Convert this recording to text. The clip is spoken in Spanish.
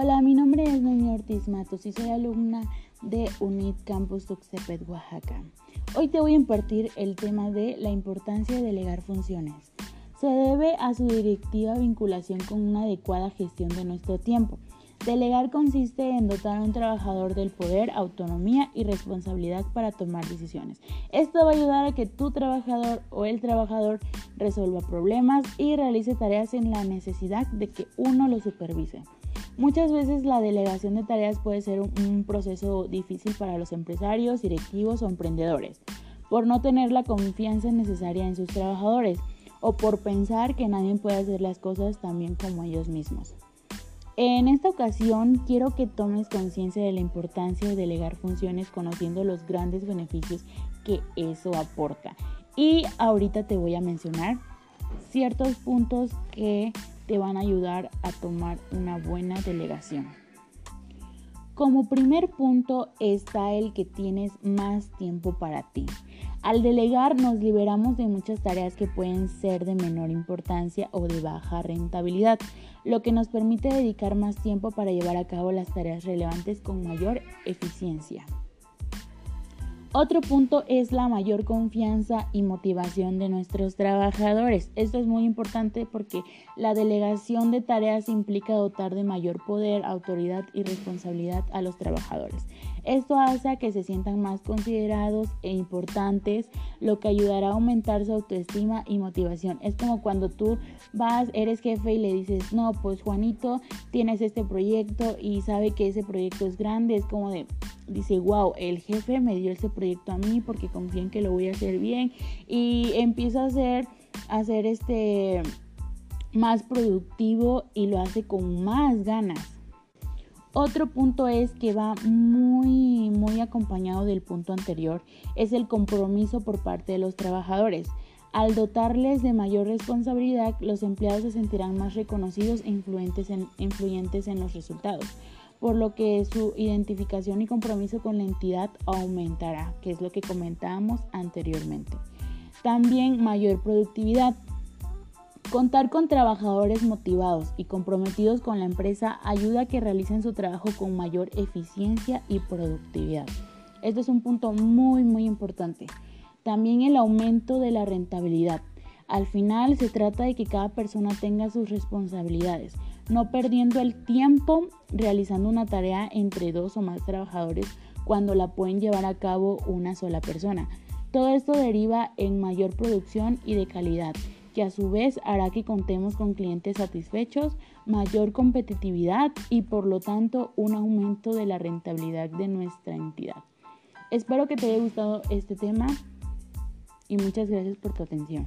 Hola, mi nombre es Noemí Ortiz Matos y soy alumna de UNIT Campus Tuxtepec, Oaxaca. Hoy te voy a impartir el tema de la importancia de delegar funciones. Se debe a su directiva vinculación con una adecuada gestión de nuestro tiempo. Delegar consiste en dotar a un trabajador del poder, autonomía y responsabilidad para tomar decisiones. Esto va a ayudar a que tu trabajador o el trabajador resuelva problemas y realice tareas sin la necesidad de que uno lo supervise. Muchas veces la delegación de tareas puede ser un, proceso difícil para los empresarios, directivos o emprendedores, por no tener la confianza necesaria en sus trabajadores o por pensar que nadie puede hacer las cosas tan bien como ellos mismos. En esta ocasión quiero que tomes conciencia de la importancia de delegar funciones conociendo los grandes beneficios que eso aporta. Y ahorita te voy a mencionar ciertos puntos que te van a ayudar a tomar una buena delegación. Como primer punto está el que tienes más tiempo para ti. Al delegar nos liberamos de muchas tareas que pueden ser de menor importancia o de baja rentabilidad, lo que nos permite dedicar más tiempo para llevar a cabo las tareas relevantes con mayor eficiencia. Otro punto es la mayor confianza y motivación de nuestros trabajadores. Esto es muy importante porque la delegación de tareas implica dotar de mayor poder, autoridad y responsabilidad a los trabajadores. Esto hace que se sientan más considerados e importantes, lo que ayudará a aumentar su autoestima y motivación. Es como cuando tú vas, eres jefe y le dices, no, pues Juanito, tienes este proyecto y sabe que ese proyecto es grande, es como de, dice, wow, el jefe me dio ese proyecto a mí porque confía en que lo voy a hacer bien y empieza a hacer, a este más productivo y lo hace con más ganas. Otro punto es que va muy, muy acompañado del punto anterior, es el compromiso por parte de los trabajadores. Al dotarles de mayor responsabilidad, los empleados se sentirán más reconocidos e influyentes en, influyentes en los resultados por lo que su identificación y compromiso con la entidad aumentará, que es lo que comentábamos anteriormente. También mayor productividad. Contar con trabajadores motivados y comprometidos con la empresa ayuda a que realicen su trabajo con mayor eficiencia y productividad. Esto es un punto muy muy importante. También el aumento de la rentabilidad. Al final se trata de que cada persona tenga sus responsabilidades, no perdiendo el tiempo realizando una tarea entre dos o más trabajadores cuando la pueden llevar a cabo una sola persona. Todo esto deriva en mayor producción y de calidad, que a su vez hará que contemos con clientes satisfechos, mayor competitividad y por lo tanto un aumento de la rentabilidad de nuestra entidad. Espero que te haya gustado este tema y muchas gracias por tu atención.